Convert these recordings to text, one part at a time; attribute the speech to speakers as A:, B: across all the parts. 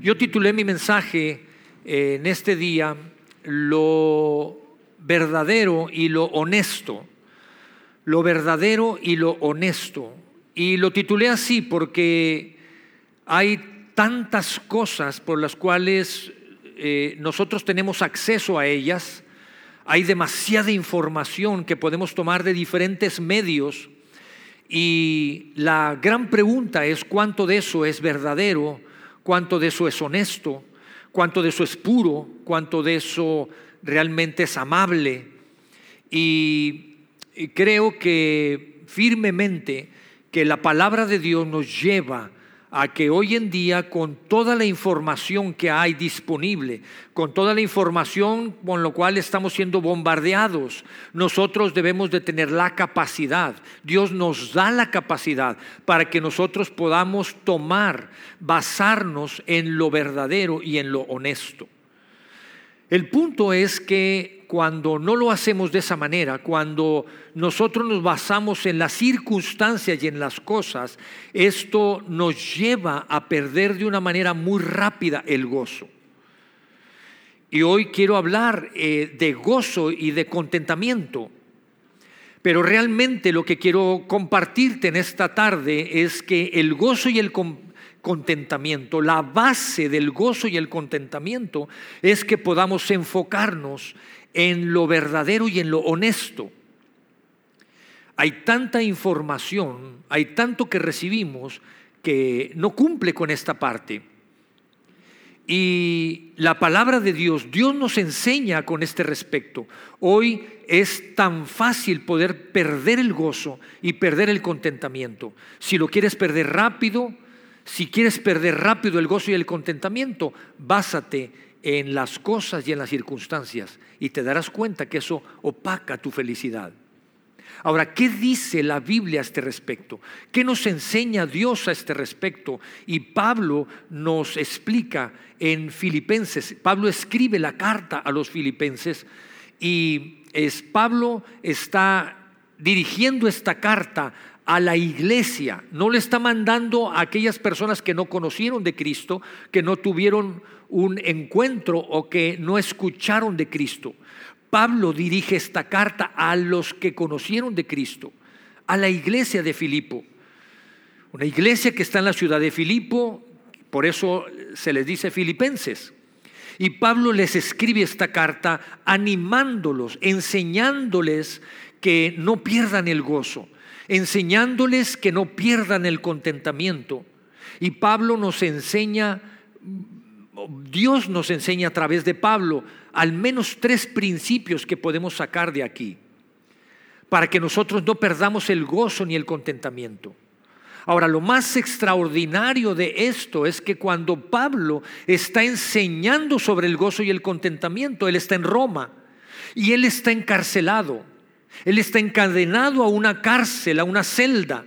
A: Yo titulé mi mensaje eh, en este día Lo verdadero y lo honesto. Lo verdadero y lo honesto. Y lo titulé así porque hay tantas cosas por las cuales eh, nosotros tenemos acceso a ellas, hay demasiada información que podemos tomar de diferentes medios y la gran pregunta es cuánto de eso es verdadero, cuánto de eso es honesto, cuánto de eso es puro, cuánto de eso realmente es amable. y creo que firmemente que la palabra de Dios nos lleva a que hoy en día con toda la información que hay disponible, con toda la información con lo cual estamos siendo bombardeados, nosotros debemos de tener la capacidad. Dios nos da la capacidad para que nosotros podamos tomar, basarnos en lo verdadero y en lo honesto. El punto es que cuando no lo hacemos de esa manera, cuando nosotros nos basamos en las circunstancias y en las cosas, esto nos lleva a perder de una manera muy rápida el gozo. Y hoy quiero hablar eh, de gozo y de contentamiento. Pero realmente lo que quiero compartirte en esta tarde es que el gozo y el contentamiento, la base del gozo y el contentamiento es que podamos enfocarnos en lo verdadero y en lo honesto. Hay tanta información, hay tanto que recibimos que no cumple con esta parte. Y la palabra de Dios, Dios nos enseña con este respecto. Hoy es tan fácil poder perder el gozo y perder el contentamiento. Si lo quieres perder rápido, si quieres perder rápido el gozo y el contentamiento, básate en las cosas y en las circunstancias y te darás cuenta que eso opaca tu felicidad. Ahora, ¿qué dice la Biblia a este respecto? ¿Qué nos enseña Dios a este respecto? Y Pablo nos explica en Filipenses, Pablo escribe la carta a los filipenses y es, Pablo está dirigiendo esta carta a la iglesia, no le está mandando a aquellas personas que no conocieron de Cristo, que no tuvieron un encuentro o que no escucharon de Cristo. Pablo dirige esta carta a los que conocieron de Cristo, a la iglesia de Filipo. Una iglesia que está en la ciudad de Filipo, por eso se les dice filipenses. Y Pablo les escribe esta carta animándolos, enseñándoles que no pierdan el gozo, enseñándoles que no pierdan el contentamiento. Y Pablo nos enseña Dios nos enseña a través de Pablo al menos tres principios que podemos sacar de aquí, para que nosotros no perdamos el gozo ni el contentamiento. Ahora, lo más extraordinario de esto es que cuando Pablo está enseñando sobre el gozo y el contentamiento, él está en Roma y él está encarcelado, él está encadenado a una cárcel, a una celda.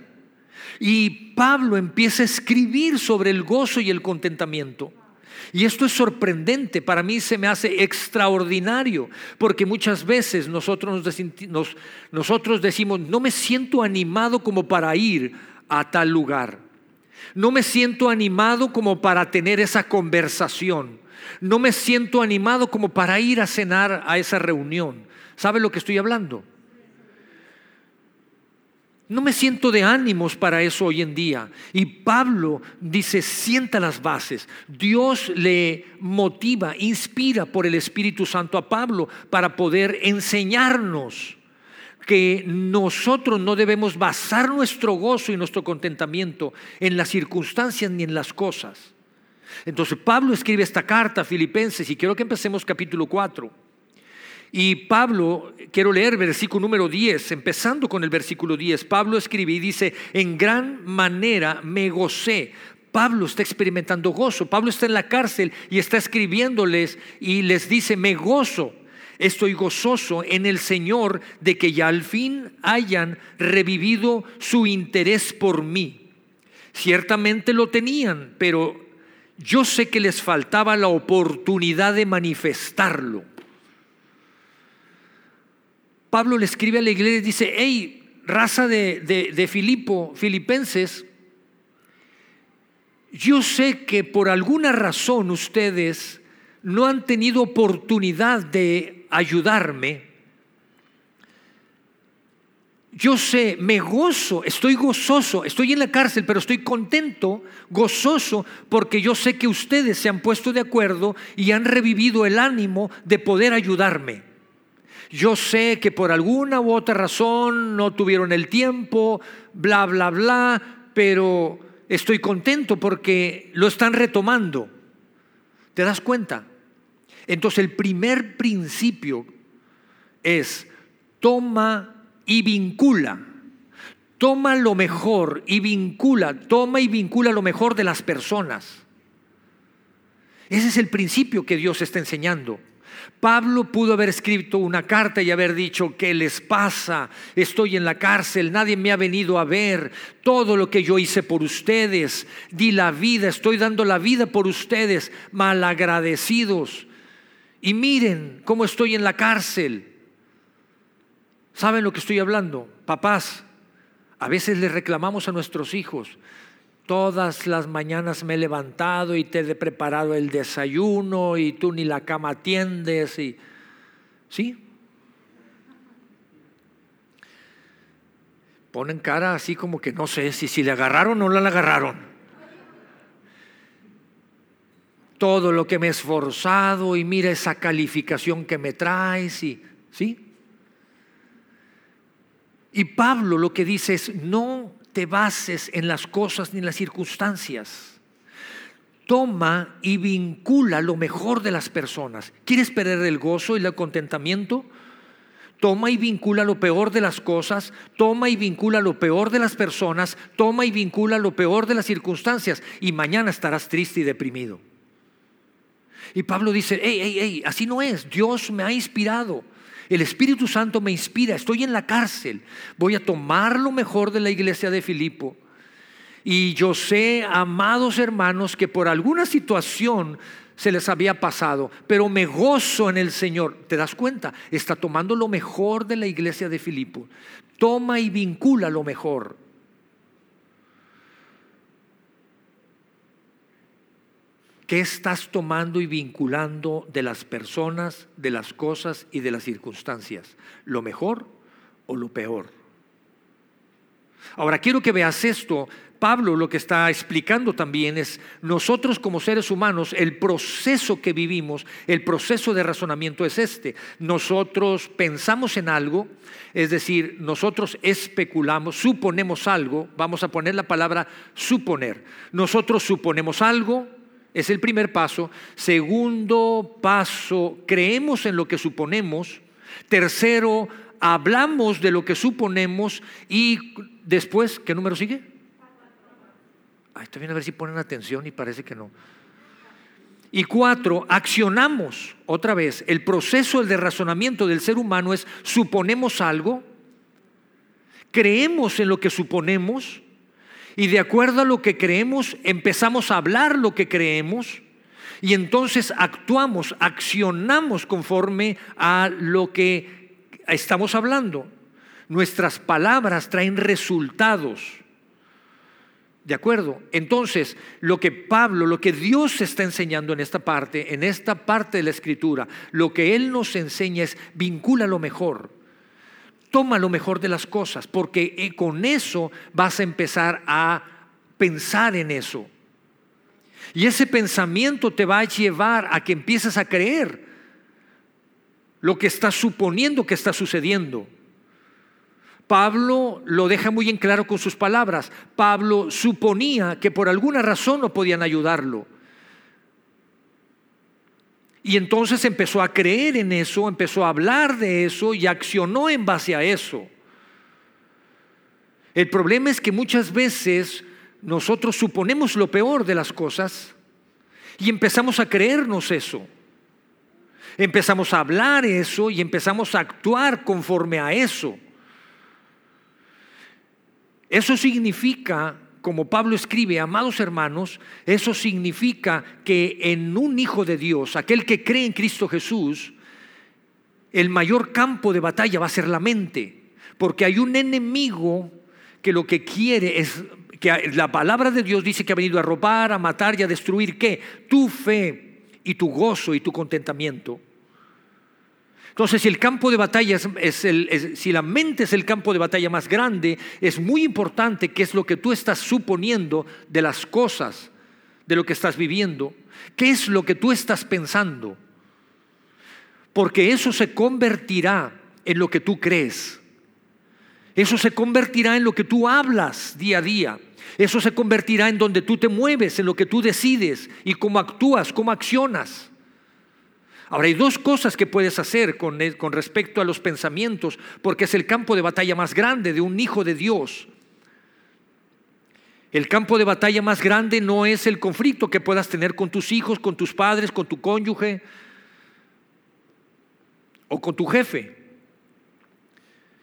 A: Y Pablo empieza a escribir sobre el gozo y el contentamiento. Y esto es sorprendente, para mí se me hace extraordinario, porque muchas veces nosotros, nos, nosotros decimos, no me siento animado como para ir a tal lugar. No me siento animado como para tener esa conversación. No me siento animado como para ir a cenar a esa reunión. ¿Sabe lo que estoy hablando? No me siento de ánimos para eso hoy en día. Y Pablo dice, sienta las bases. Dios le motiva, inspira por el Espíritu Santo a Pablo para poder enseñarnos que nosotros no debemos basar nuestro gozo y nuestro contentamiento en las circunstancias ni en las cosas. Entonces Pablo escribe esta carta a Filipenses y quiero que empecemos capítulo 4. Y Pablo, quiero leer versículo número 10, empezando con el versículo 10, Pablo escribe y dice, en gran manera me gocé. Pablo está experimentando gozo, Pablo está en la cárcel y está escribiéndoles y les dice, me gozo, estoy gozoso en el Señor de que ya al fin hayan revivido su interés por mí. Ciertamente lo tenían, pero yo sé que les faltaba la oportunidad de manifestarlo. Pablo le escribe a la iglesia y dice, hey, raza de, de, Filipo, filipenses, yo sé que por alguna razón ustedes no han tenido oportunidad de ayudarme. Yo sé, me gozo, estoy gozoso, estoy en la cárcel, pero estoy contento, gozoso, porque yo sé que ustedes se han puesto de acuerdo y han revivido el ánimo de poder ayudarme. Yo sé que por alguna u otra razón no tuvieron el tiempo, bla, bla, bla, pero estoy contento porque lo están retomando. ¿Te das cuenta? Entonces el primer principio es toma y vincula. Toma lo mejor y vincula, toma y vincula lo mejor de las personas. Ese es el principio que Dios está enseñando. Pablo pudo haber escrito una carta y haber dicho, ¿qué les pasa? Estoy en la cárcel, nadie me ha venido a ver, todo lo que yo hice por ustedes, di la vida, estoy dando la vida por ustedes, malagradecidos. Y miren cómo estoy en la cárcel. ¿Saben lo que estoy hablando? Papás, a veces le reclamamos a nuestros hijos, Todas las mañanas me he levantado y te he preparado el desayuno y tú ni la cama atiendes y ¿sí? Ponen cara así como que no sé si si le agarraron o no la agarraron. Todo lo que me he esforzado y mira esa calificación que me traes y ¿sí? Y Pablo lo que dice es, no te bases en las cosas ni en las circunstancias. Toma y vincula lo mejor de las personas. ¿Quieres perder el gozo y el contentamiento? Toma y vincula lo peor de las cosas, toma y vincula lo peor de las personas, toma y vincula lo peor de las circunstancias y mañana estarás triste y deprimido. Y Pablo dice, hey, hey, hey, así no es, Dios me ha inspirado. El Espíritu Santo me inspira, estoy en la cárcel, voy a tomar lo mejor de la iglesia de Filipo. Y yo sé, amados hermanos, que por alguna situación se les había pasado, pero me gozo en el Señor. ¿Te das cuenta? Está tomando lo mejor de la iglesia de Filipo. Toma y vincula lo mejor. ¿Qué estás tomando y vinculando de las personas, de las cosas y de las circunstancias? ¿Lo mejor o lo peor? Ahora quiero que veas esto. Pablo lo que está explicando también es nosotros como seres humanos, el proceso que vivimos, el proceso de razonamiento es este. Nosotros pensamos en algo, es decir, nosotros especulamos, suponemos algo, vamos a poner la palabra suponer. Nosotros suponemos algo, es el primer paso. Segundo paso, creemos en lo que suponemos. Tercero, hablamos de lo que suponemos. Y después, ¿qué número sigue? Ay, está bien a ver si ponen atención y parece que no. Y cuatro, accionamos otra vez. El proceso de razonamiento del ser humano es suponemos algo, creemos en lo que suponemos y de acuerdo a lo que creemos, empezamos a hablar lo que creemos y entonces actuamos, accionamos conforme a lo que estamos hablando. Nuestras palabras traen resultados. ¿De acuerdo? Entonces, lo que Pablo, lo que Dios está enseñando en esta parte, en esta parte de la escritura, lo que Él nos enseña es vincula lo mejor toma lo mejor de las cosas, porque eh, con eso vas a empezar a pensar en eso. Y ese pensamiento te va a llevar a que empieces a creer lo que estás suponiendo que está sucediendo. Pablo lo deja muy en claro con sus palabras. Pablo suponía que por alguna razón no podían ayudarlo. Y entonces empezó a creer en eso, empezó a hablar de eso y accionó en base a eso. El problema es que muchas veces nosotros suponemos lo peor de las cosas y empezamos a creernos eso. Empezamos a hablar eso y empezamos a actuar conforme a eso. Eso significa como Pablo escribe, amados hermanos, eso significa que en un hijo de Dios, aquel que cree en Cristo Jesús, el mayor campo de batalla va a ser la mente, porque hay un enemigo que lo que quiere es que la palabra de Dios dice que ha venido a robar, a matar y a destruir qué? Tu fe y tu gozo y tu contentamiento. Entonces, si el campo de batalla es, si la mente es el campo de batalla más grande, es muy importante qué es lo que tú estás suponiendo de las cosas, de lo que estás viviendo, qué es lo que tú estás pensando, porque eso se convertirá en lo que tú crees. Eso se convertirá en lo que tú hablas día a día. Eso se convertirá en donde tú te mueves, en lo que tú decides y cómo actúas, cómo accionas. Ahora hay dos cosas que puedes hacer con, con respecto a los pensamientos, porque es el campo de batalla más grande de un hijo de Dios. El campo de batalla más grande no es el conflicto que puedas tener con tus hijos, con tus padres, con tu cónyuge o con tu jefe,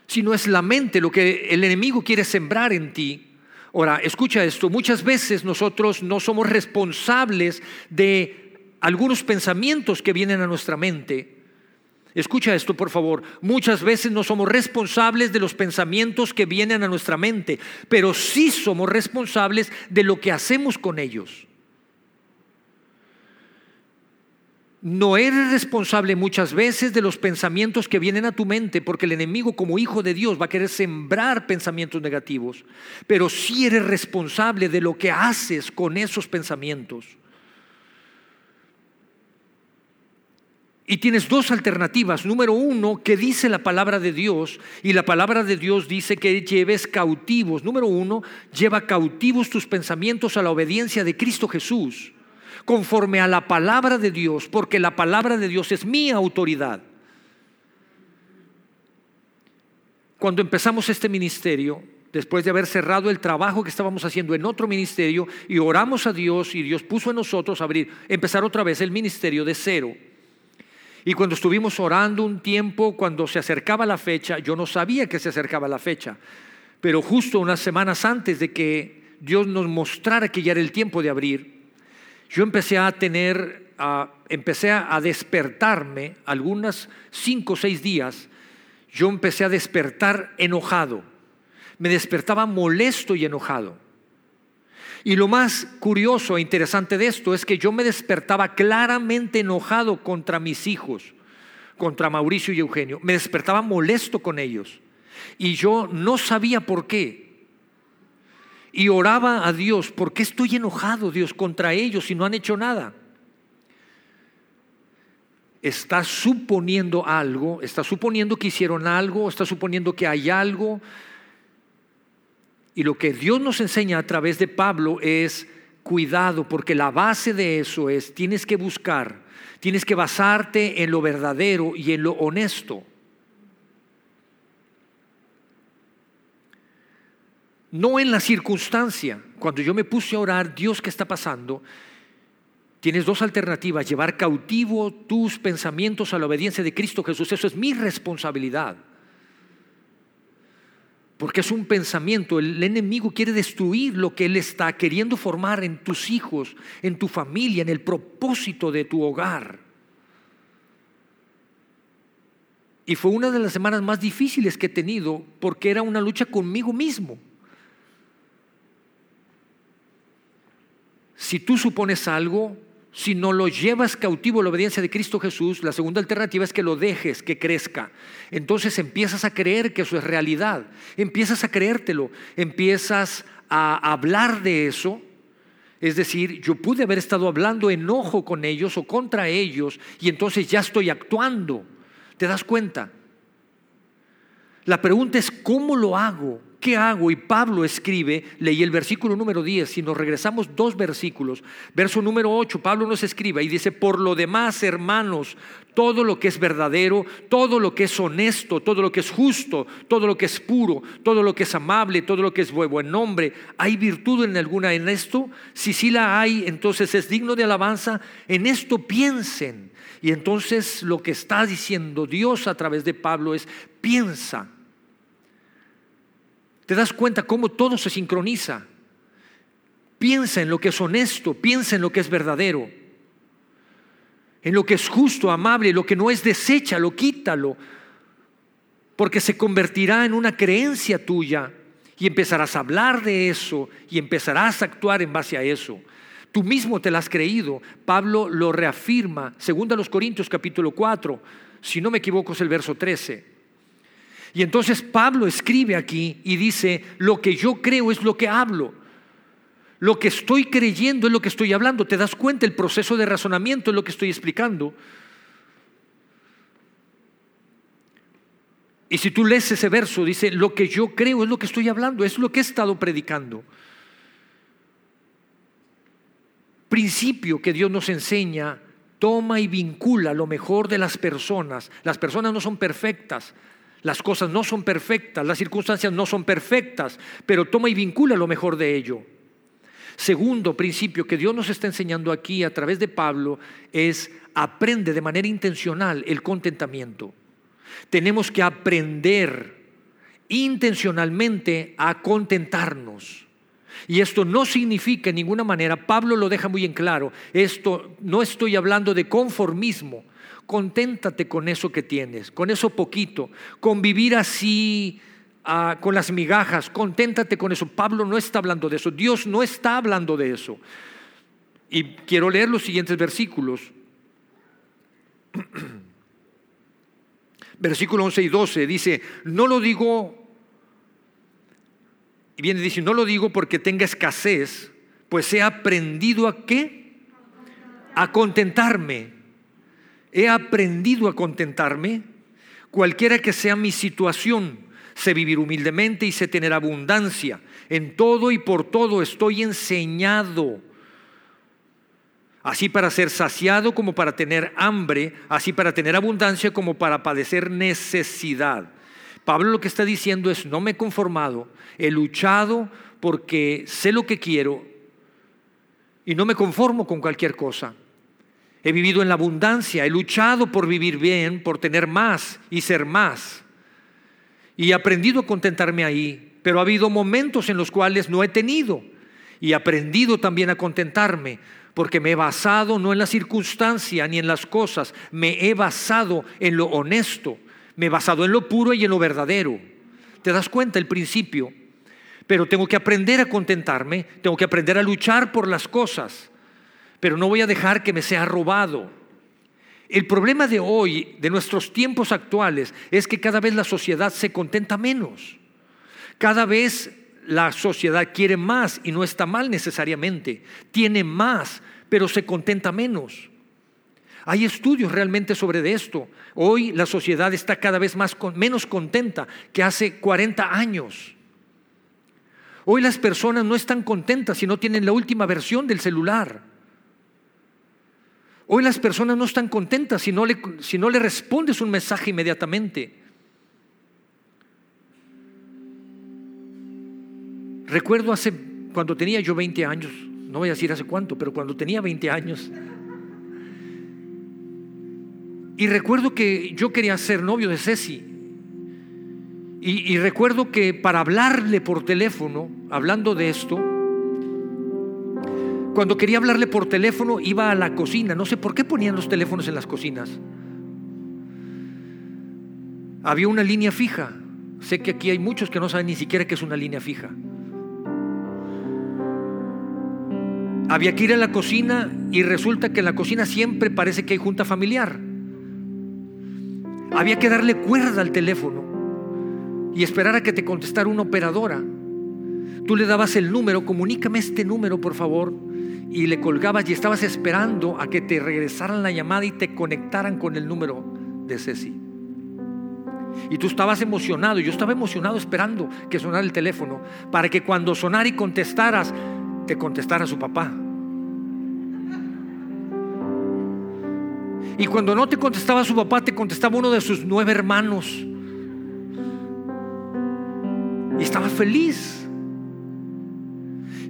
A: sino es la mente lo que el enemigo quiere sembrar en ti. Ahora, escucha esto, muchas veces nosotros no somos responsables de algunos pensamientos que vienen a nuestra mente. Escucha esto, por favor. Muchas veces no somos responsables de los pensamientos que vienen a nuestra mente, pero sí somos responsables de lo que hacemos con ellos. No eres responsable muchas veces de los pensamientos que vienen a tu mente, porque el enemigo como hijo de Dios va a querer sembrar pensamientos negativos, pero sí eres responsable de lo que haces con esos pensamientos. Y tienes dos alternativas. Número uno, que dice la palabra de Dios, y la palabra de Dios dice que lleves cautivos. Número uno, lleva cautivos tus pensamientos a la obediencia de Cristo Jesús, conforme a la palabra de Dios, porque la palabra de Dios es mi autoridad. Cuando empezamos este ministerio, después de haber cerrado el trabajo que estábamos haciendo en otro ministerio, y oramos a Dios, y Dios puso en nosotros abrir, empezar otra vez el ministerio de cero y cuando estuvimos orando un tiempo, cuando se acercaba la fecha, yo no sabía que se acercaba la fecha, pero justo unas semanas antes de que Dios nos mostrara que ya era el tiempo de abrir, yo empecé a tener, empecé a despertarme, algunas cinco o seis días, yo empecé a despertar enojado, me despertaba molesto y enojado. Y lo más curioso e interesante de esto es que yo me despertaba claramente enojado contra mis hijos, contra Mauricio y Eugenio. Me despertaba molesto con ellos. Y yo no sabía por qué. Y oraba a Dios, ¿por qué estoy enojado, Dios, contra ellos si no han hecho nada? Está suponiendo algo, está suponiendo que hicieron algo, está suponiendo que hay algo, y lo que Dios nos enseña a través de Pablo es cuidado, porque la base de eso es, tienes que buscar, tienes que basarte en lo verdadero y en lo honesto. No en la circunstancia. Cuando yo me puse a orar, Dios, ¿qué está pasando? Tienes dos alternativas, llevar cautivo tus pensamientos a la obediencia de Cristo Jesús. Eso es mi responsabilidad. Porque es un pensamiento, el enemigo quiere destruir lo que él está queriendo formar en tus hijos, en tu familia, en el propósito de tu hogar. Y fue una de las semanas más difíciles que he tenido porque era una lucha conmigo mismo. Si tú supones algo, si no lo llevas cautivo la obediencia de Cristo Jesús, la segunda alternativa es que lo dejes, que crezca. Entonces empiezas a creer que eso es realidad, empiezas a creértelo, empiezas a hablar de eso. Es decir, yo pude haber estado hablando enojo con ellos o contra ellos y entonces ya estoy actuando. ¿Te das cuenta? La pregunta es, ¿cómo lo hago? ¿Qué hago? Y Pablo escribe, leí el versículo número 10, si nos regresamos dos versículos, verso número 8, Pablo nos escribe y dice, por lo demás, hermanos, todo lo que es verdadero, todo lo que es honesto, todo lo que es justo, todo lo que es puro, todo lo que es amable, todo lo que es buen nombre, ¿hay virtud en alguna en esto? Si sí la hay, entonces es digno de alabanza, en esto piensen. Y entonces lo que está diciendo Dios a través de Pablo es, piensa te das cuenta cómo todo se sincroniza. Piensa en lo que es honesto, piensa en lo que es verdadero, en lo que es justo, amable, lo que no es deséchalo, quítalo, porque se convertirá en una creencia tuya Y empezarás a hablar de eso y empezarás a actuar en base a eso. Tú mismo te lo has creído. Pablo lo reafirma, segundo a los Corintios capítulo 4, si no me equivoco es el verso 13. Y entonces Pablo escribe aquí y dice, lo que yo creo es lo que hablo. Lo que estoy creyendo es lo que estoy hablando. ¿Te das cuenta? El proceso de razonamiento es lo que estoy explicando. Y si tú lees ese verso, dice, lo que yo creo es lo que estoy hablando, es lo que he estado predicando. Principio que Dios nos enseña, toma y vincula lo mejor de las personas. Las personas no son perfectas, las cosas no son perfectas, las circunstancias no son perfectas, pero toma y vincula lo mejor de ello. Segundo principio que Dios nos está enseñando aquí a través de Pablo es aprende de manera intencional el contentamiento. Tenemos que aprender intencionalmente a contentarnos. Y esto no significa en ninguna manera, Pablo lo deja muy en claro, esto no estoy hablando de conformismo, conténtate con eso que tienes, con eso poquito, con vivir así ah, con las migajas, conténtate con eso. Pablo no está hablando de eso, Dios no está hablando de eso. Y quiero leer los siguientes versículos. versículo 11 y 12, dice, no lo digo, y viene dice, no lo digo porque tenga escasez, pues he aprendido a qué? A contentarme. He aprendido a contentarme, cualquiera que sea mi situación, sé vivir humildemente y sé tener abundancia. En todo y por todo estoy enseñado así para ser saciado como para tener hambre, así para tener abundancia como para padecer necesidad. Pablo lo que está diciendo es, no me he conformado, he luchado porque sé lo que quiero y no me conformo con cualquier cosa. He vivido en la abundancia, he luchado por vivir bien, por tener más y ser más. Y he aprendido a contentarme ahí, pero ha habido momentos en los cuales no he tenido y he aprendido también a contentarme porque me he basado no en la circunstancia ni en las cosas, me he basado en lo honesto, me he basado en lo puro y en lo verdadero. ¿Te das cuenta el principio? Pero tengo que aprender a contentarme, tengo que aprender a luchar por las cosas, pero no voy a dejar que me sea robado. El problema de hoy, de nuestros tiempos actuales, es que cada vez la sociedad se contenta menos. Cada vez la sociedad quiere más y no está mal necesariamente. Tiene más, pero se contenta menos. Hay estudios realmente sobre esto. Hoy la sociedad está cada vez más menos contenta que hace 40 años. Hoy las personas no están contentas si no tienen la última versión del celular. Hoy las personas no están contentas si no le, si no le respondes un mensaje inmediatamente. Recuerdo hace, cuando tenía yo 20 años, no voy a decir hace cuánto, pero cuando tenía 20 años, y recuerdo que yo quería ser novio de Ceci. Y, y, recuerdo que para hablarle por teléfono, hablando de esto, cuando quería hablarle por teléfono iba a la cocina. No sé por qué ponían los teléfonos en las cocinas. Había una línea fija. Sé que aquí hay muchos que no saben ni siquiera qué es una línea fija. Había que ir a la cocina y resulta que en la cocina siempre parece que hay junta familiar. Había que darle cuerda al teléfono y esperar a que te contestara una operadora. Tú le dabas el número, comunícame este número por favor, y le colgabas y estabas esperando a que te regresaran la llamada y te conectaran con el número de Ceci. Y tú estabas emocionado, yo estaba emocionado esperando que sonara el teléfono para que cuando sonara y contestaras, te contestara su papá. Y cuando no te contestaba su papá, te contestaba uno de sus nueve hermanos. Y estaba feliz.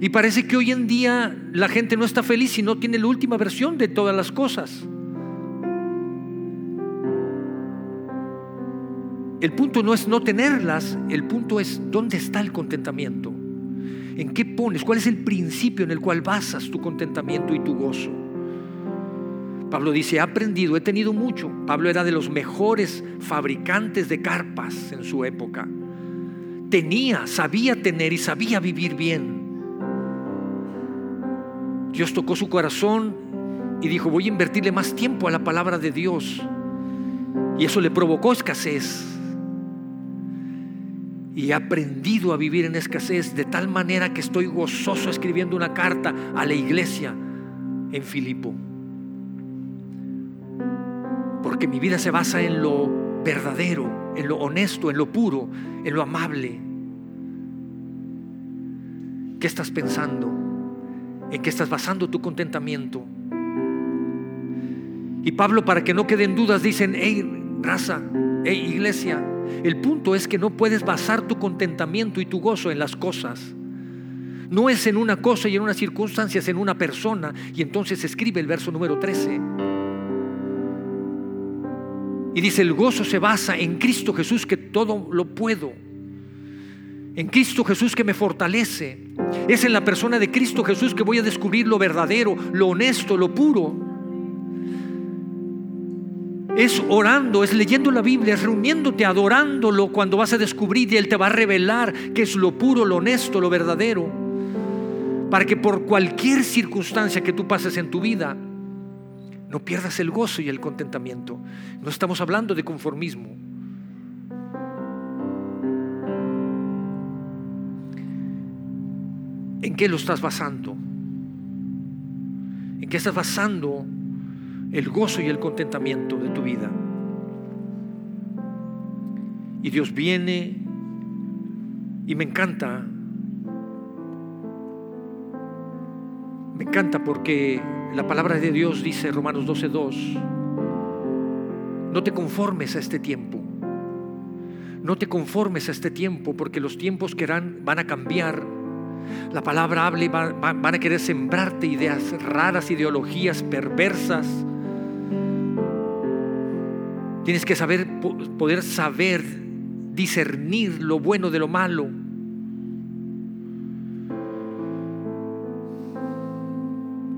A: Y parece que hoy en día la gente no está feliz si no tiene la última versión de todas las cosas. El punto no es no tenerlas, el punto es dónde está el contentamiento. ¿En qué pones? ¿Cuál es el principio en el cual basas tu contentamiento y tu gozo? Pablo dice, he aprendido, he tenido mucho. Pablo era de los mejores fabricantes de carpas en su época. tenía, sabía tener y sabía vivir bien. Dios tocó su corazón y dijo, voy a invertirle más tiempo a la palabra de Dios. Y eso le provocó escasez. Y he aprendido a vivir en escasez de tal manera que estoy gozoso escribiendo una carta a la iglesia en Filipo. Porque mi vida se basa en lo verdadero, en lo honesto, en lo puro, en lo amable. ¿Qué estás pensando? ¿En qué estás basando tu contentamiento? Y Pablo, para que no queden dudas, dicen, hey, raza, hey, iglesia, el punto es que no puedes basar tu contentamiento y tu gozo en las cosas. No es en una cosa y en una circunstancia, es en una persona. Y entonces escribe el verso número 13. Y dice, el gozo se basa en Cristo Jesús que todo lo puedo. En Cristo Jesús que me fortalece. Es en la persona de Cristo Jesús que voy a descubrir lo verdadero, lo honesto, lo puro. Es orando, es leyendo la Biblia, es reuniéndote, adorándolo cuando vas a descubrir y Él te va a revelar que es lo puro, lo honesto, lo verdadero. Para que por cualquier circunstancia que tú pases en tu vida, no pierdas el gozo y el contentamiento. No estamos hablando de conformismo. ¿En qué lo estás basando? ¿En qué estás basando el gozo y el contentamiento de tu vida? Y Dios viene y me encanta. Me encanta porque la palabra de Dios dice, Romanos 12:2, no te conformes a este tiempo. No te conformes a este tiempo porque los tiempos que van a cambiar. La palabra habla y van a querer sembrarte ideas raras, ideologías perversas. Tienes que saber, poder saber discernir lo bueno de lo malo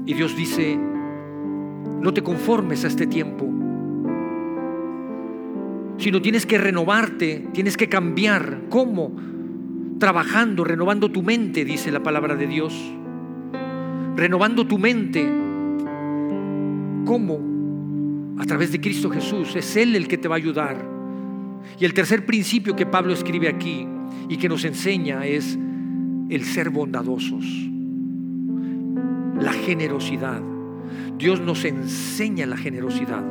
A: Y Dios dice, no te conformes a este tiempo, sino tienes que renovarte, tienes que cambiar. ¿Cómo? Trabajando, renovando tu mente, dice la palabra de Dios. Renovando tu mente. ¿Cómo? A través de Cristo Jesús. Es Él el que te va a ayudar. Y el tercer principio que Pablo escribe aquí y que nos enseña es el ser bondadosos la generosidad. Dios nos enseña la generosidad.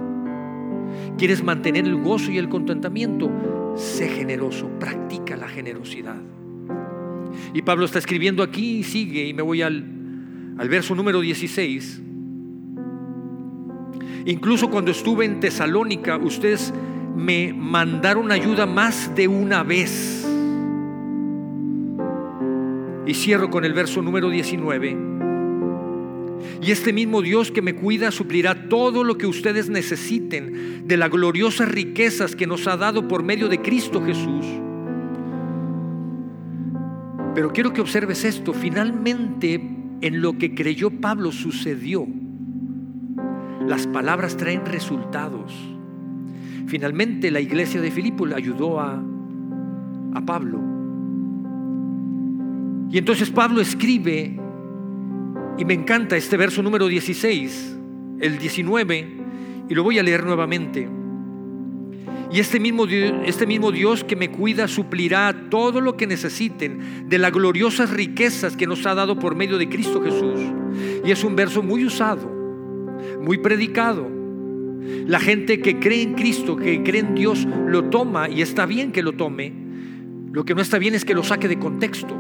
A: ¿Quieres mantener el gozo y el contentamiento? Sé generoso, practica la generosidad. Y Pablo está escribiendo aquí y sigue, y me voy al, al verso número 16. Incluso cuando estuve en Tesalónica, ustedes me mandaron ayuda más de una vez. Y cierro con el verso número 19. Y este mismo Dios que me cuida suplirá todo lo que ustedes necesiten de las gloriosas riquezas que nos ha dado por medio de Cristo Jesús. Pero quiero que observes esto. Finalmente, en lo que creyó Pablo sucedió. Las palabras traen resultados. Finalmente la iglesia de Filipo le ayudó a, a Pablo. Y entonces Pablo escribe y me encanta este verso número 16, el 19, y lo voy a leer nuevamente. Y este mismo, Dios, este mismo Dios que me cuida suplirá todo lo que necesiten de las gloriosas riquezas que nos ha dado por medio de Cristo Jesús. Y es un verso muy usado, muy predicado. La gente que cree en Cristo, que cree en Dios, lo toma y está bien que lo tome. Lo que no está bien es que lo saque de contexto.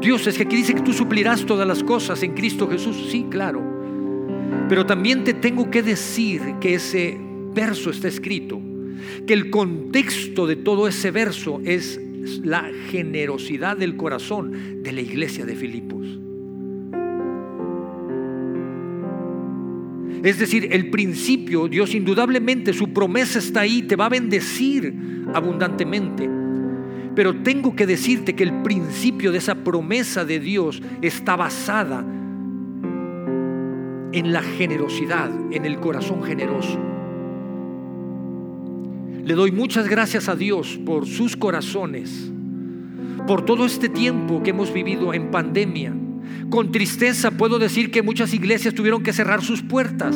A: Dios, es que aquí dice que tú suplirás todas las cosas en Cristo Jesús. Sí, claro. Pero también te tengo que decir que ese verso está escrito, que el contexto de todo ese verso es la generosidad del corazón de la iglesia de Filipos. Es decir, el principio, Dios indudablemente, su promesa está ahí, te va a bendecir abundantemente. Pero tengo que decirte que el principio de esa promesa de Dios está basada en la generosidad, en el corazón generoso. Le doy muchas gracias a Dios por sus corazones, por todo este tiempo que hemos vivido en pandemia. Con tristeza puedo decir que muchas iglesias tuvieron que cerrar sus puertas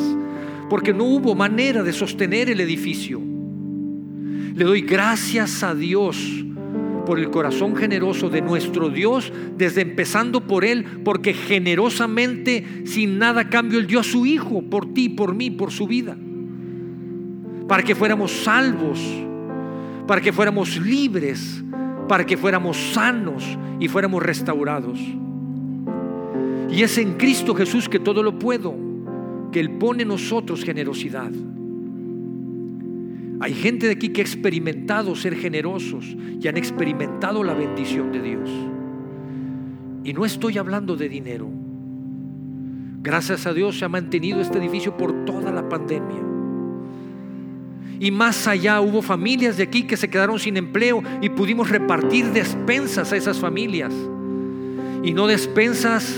A: porque no hubo manera de sostener el edificio. Le doy gracias a Dios por el corazón generoso de nuestro Dios, desde empezando por Él, porque generosamente, sin nada cambio, Él dio a su Hijo por ti, por mí, por su vida, para que fuéramos salvos, para que fuéramos libres, para que fuéramos sanos y fuéramos restaurados. Y es en Cristo Jesús que todo lo puedo, que Él pone en nosotros generosidad. Hay gente de aquí que ha experimentado ser generosos y han experimentado la bendición de Dios. Y no estoy hablando de dinero. Gracias a Dios se ha mantenido este edificio por toda la pandemia. Y más allá hubo familias de aquí que se quedaron sin empleo y pudimos repartir despensas a esas familias. Y no despensas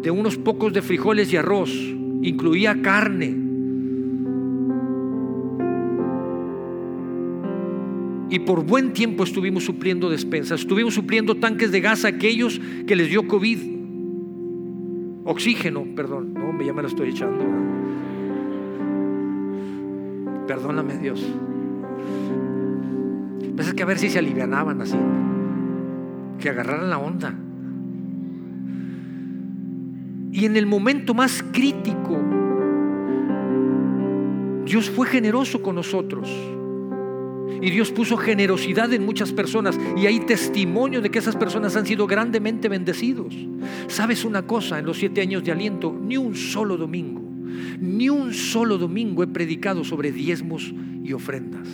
A: de unos pocos de frijoles y arroz, incluía carne, Y por buen tiempo estuvimos supliendo despensas, estuvimos supliendo tanques de gas a aquellos que les dio COVID. Oxígeno, perdón, no, ya me lo estoy echando. Perdóname Dios. Pensé que a ver si se alivianaban así, que agarraran la onda. Y en el momento más crítico, Dios fue generoso con nosotros. Y Dios puso generosidad en muchas personas y hay testimonio de que esas personas han sido grandemente bendecidos. ¿Sabes una cosa? En los siete años de aliento, ni un solo domingo, ni un solo domingo he predicado sobre diezmos y ofrendas.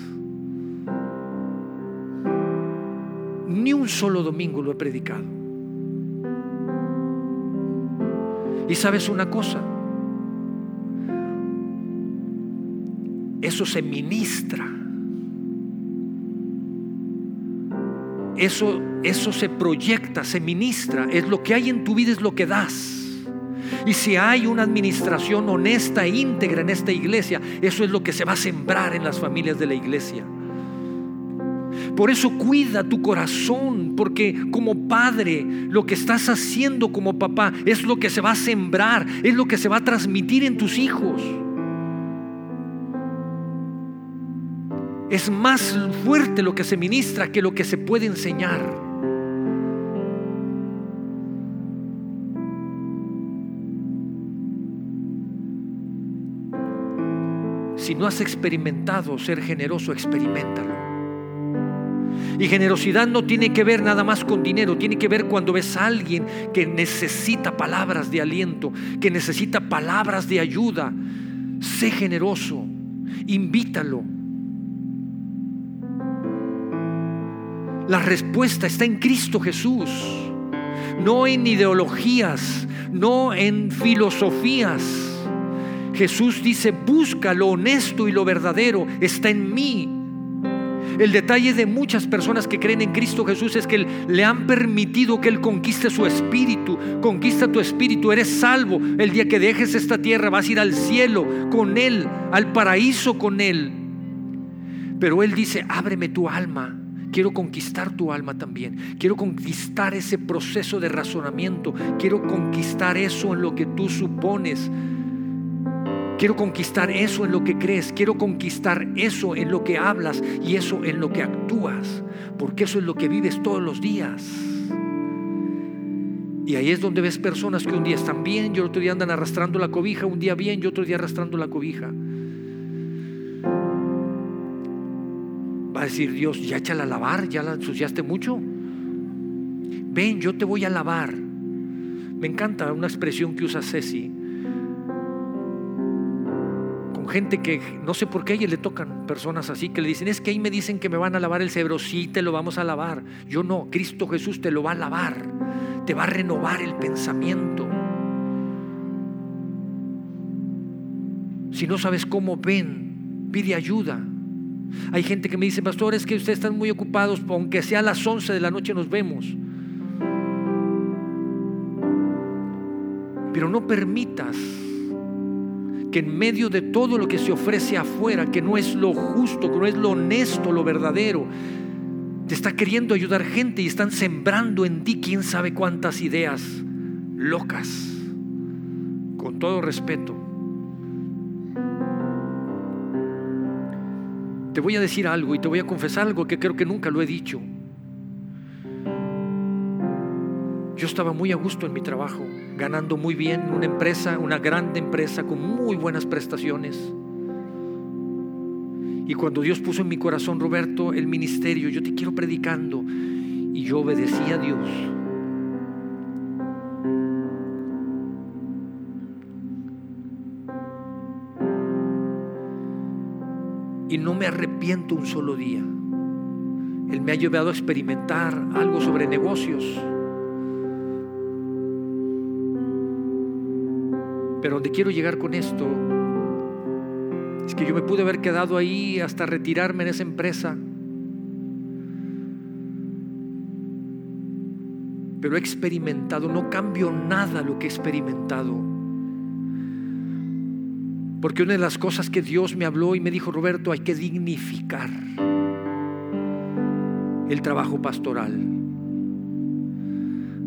A: Ni un solo domingo lo he predicado. Y sabes una cosa, eso se ministra Eso, eso se proyecta, se ministra. Es lo que hay en tu vida, es lo que das. Y si hay una administración honesta e íntegra en esta iglesia, eso es lo que se va a sembrar en las familias de la iglesia. Por eso cuida tu corazón, porque como padre lo que estás haciendo como papá es lo que se va a sembrar, es lo que se va a transmitir en tus hijos. Es más fuerte lo que se ministra que lo que se puede enseñar. Si no has experimentado ser generoso, experimentalo. Y generosidad no tiene que ver nada más con dinero, tiene que ver cuando ves a alguien que necesita palabras de aliento, que necesita palabras de ayuda. Sé generoso, invítalo, La respuesta está en Cristo Jesús, no en ideologías, no en filosofías. Jesús dice, busca lo honesto y lo verdadero, está en mí. El detalle de muchas personas que creen en Cristo Jesús es que le han permitido que Él conquiste su espíritu. Conquista tu espíritu, eres salvo. El día que dejes esta tierra vas a ir al cielo con Él, al paraíso con Él. Pero Él dice, ábreme tu alma Quiero conquistar tu alma también. Quiero conquistar ese proceso de razonamiento. Quiero conquistar eso en lo que tú supones. Quiero conquistar eso en lo que crees. Quiero conquistar eso en lo que hablas y eso en lo que actúas. Porque eso es lo que vives todos los días. Y ahí es donde ves personas que un día están bien y otro día andan arrastrando la cobija, un día bien y otro día arrastrando la cobija. Va a decir Dios, ya échala a lavar, ya la ensuciaste mucho. Ven, yo te voy a lavar. Me encanta una expresión que usa Ceci. Gente que no sé por qué a ella le tocan personas así que le dicen, es que ahí me dicen que me van a lavar el cerebro. Sí, te lo vamos a lavar. Yo no, Cristo Jesús te lo va a lavar. Te va a renovar el pensamiento. Si no sabes cómo, ven, pide ayuda. Hay gente que me dice, pastor, es que ustedes están muy ocupados, aunque sea a las 11 de la noche nos vemos. Pero no permitas que en medio de todo lo que se ofrece afuera, que no es lo justo, que no es lo honesto, lo verdadero, te está queriendo ayudar gente y están sembrando en ti quién sabe cuántas ideas locas. Con todo respeto. Te voy a decir algo y te voy a confesar algo que creo que nunca lo he dicho. Yo estaba muy a gusto en mi trabajo, ganando muy bien en una empresa, una grande empresa con muy buenas prestaciones. Y cuando Dios puso en mi corazón, Roberto, el ministerio, yo te quiero predicando, y yo obedecí a Dios. Y no me arrepiento un solo día. Él me ha llevado a experimentar algo sobre negocios Pero donde quiero llegar con esto es que yo me pude haber quedado ahí hasta retirarme en esa empresa. Pero he experimentado, no cambio nada lo que he experimentado. Porque una de las cosas que Dios me habló y me dijo, Roberto, hay que dignificar el trabajo pastoral.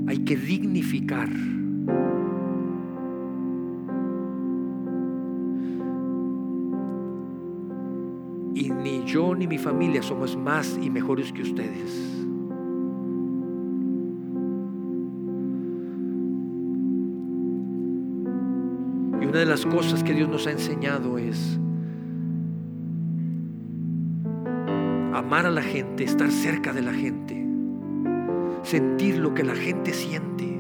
A: Hay que dignificar. Yo ni mi familia somos más y mejores que ustedes. Y una de las cosas que Dios nos ha enseñado es amar a la gente, estar cerca de la gente, sentir lo que la gente siente.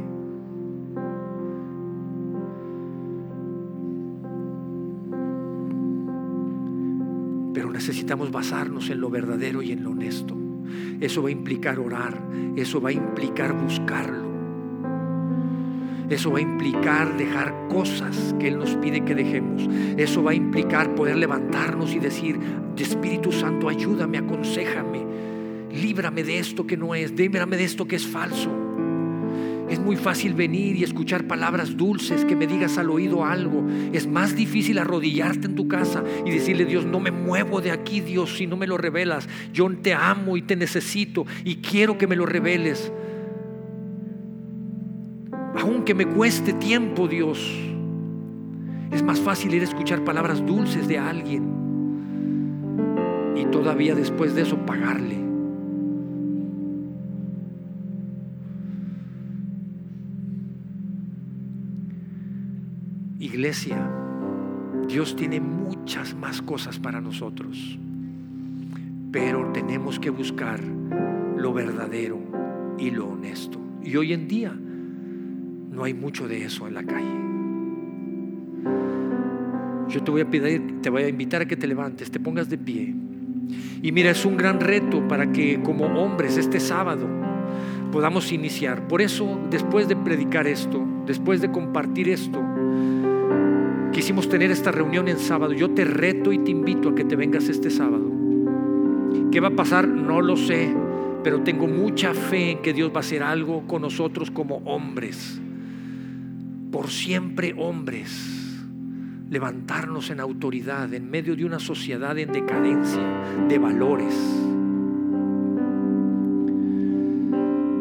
A: Necesitamos basarnos en lo verdadero y en lo honesto. Eso va a implicar orar, eso va a implicar buscarlo. Eso va a implicar dejar cosas que Él nos pide que dejemos. Eso va a implicar poder levantarnos y decir, Espíritu Santo, ayúdame, aconsejame, líbrame de esto que no es, líbrame de esto que es falso. Es muy fácil venir y escuchar palabras dulces, que me digas al oído algo. Es más difícil arrodillarte en tu casa y decirle, Dios, no me muevo de aquí, Dios, si no me lo revelas. Yo te amo y te necesito y quiero que me lo reveles. Aunque me cueste tiempo, Dios. Es más fácil ir a escuchar palabras dulces de alguien y todavía después de eso pagarle. Iglesia, Dios tiene muchas más cosas para nosotros, pero tenemos que buscar lo verdadero y lo honesto. Y hoy en día no hay mucho de eso en la calle. Yo te voy a pedir, te voy a invitar a que te levantes, te pongas de pie. Y mira, es un gran reto para que como hombres este sábado podamos iniciar. Por eso, después de predicar esto, después de compartir esto, quisimos tener esta reunión en sábado. Yo te reto y te invito a que te vengas este sábado. ¿Qué va a pasar? No lo sé, pero tengo mucha fe en que Dios va a hacer algo con nosotros como hombres. Por siempre hombres. Levantarnos en autoridad en medio de una sociedad en decadencia de valores.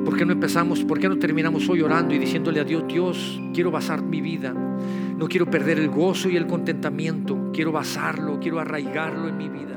A: ¿Por qué no empezamos? ¿Por qué no terminamos hoy orando y diciéndole a Dios, Dios, quiero basar mi vida no quiero perder el gozo y el contentamiento. Quiero basarlo, quiero arraigarlo en mi vida.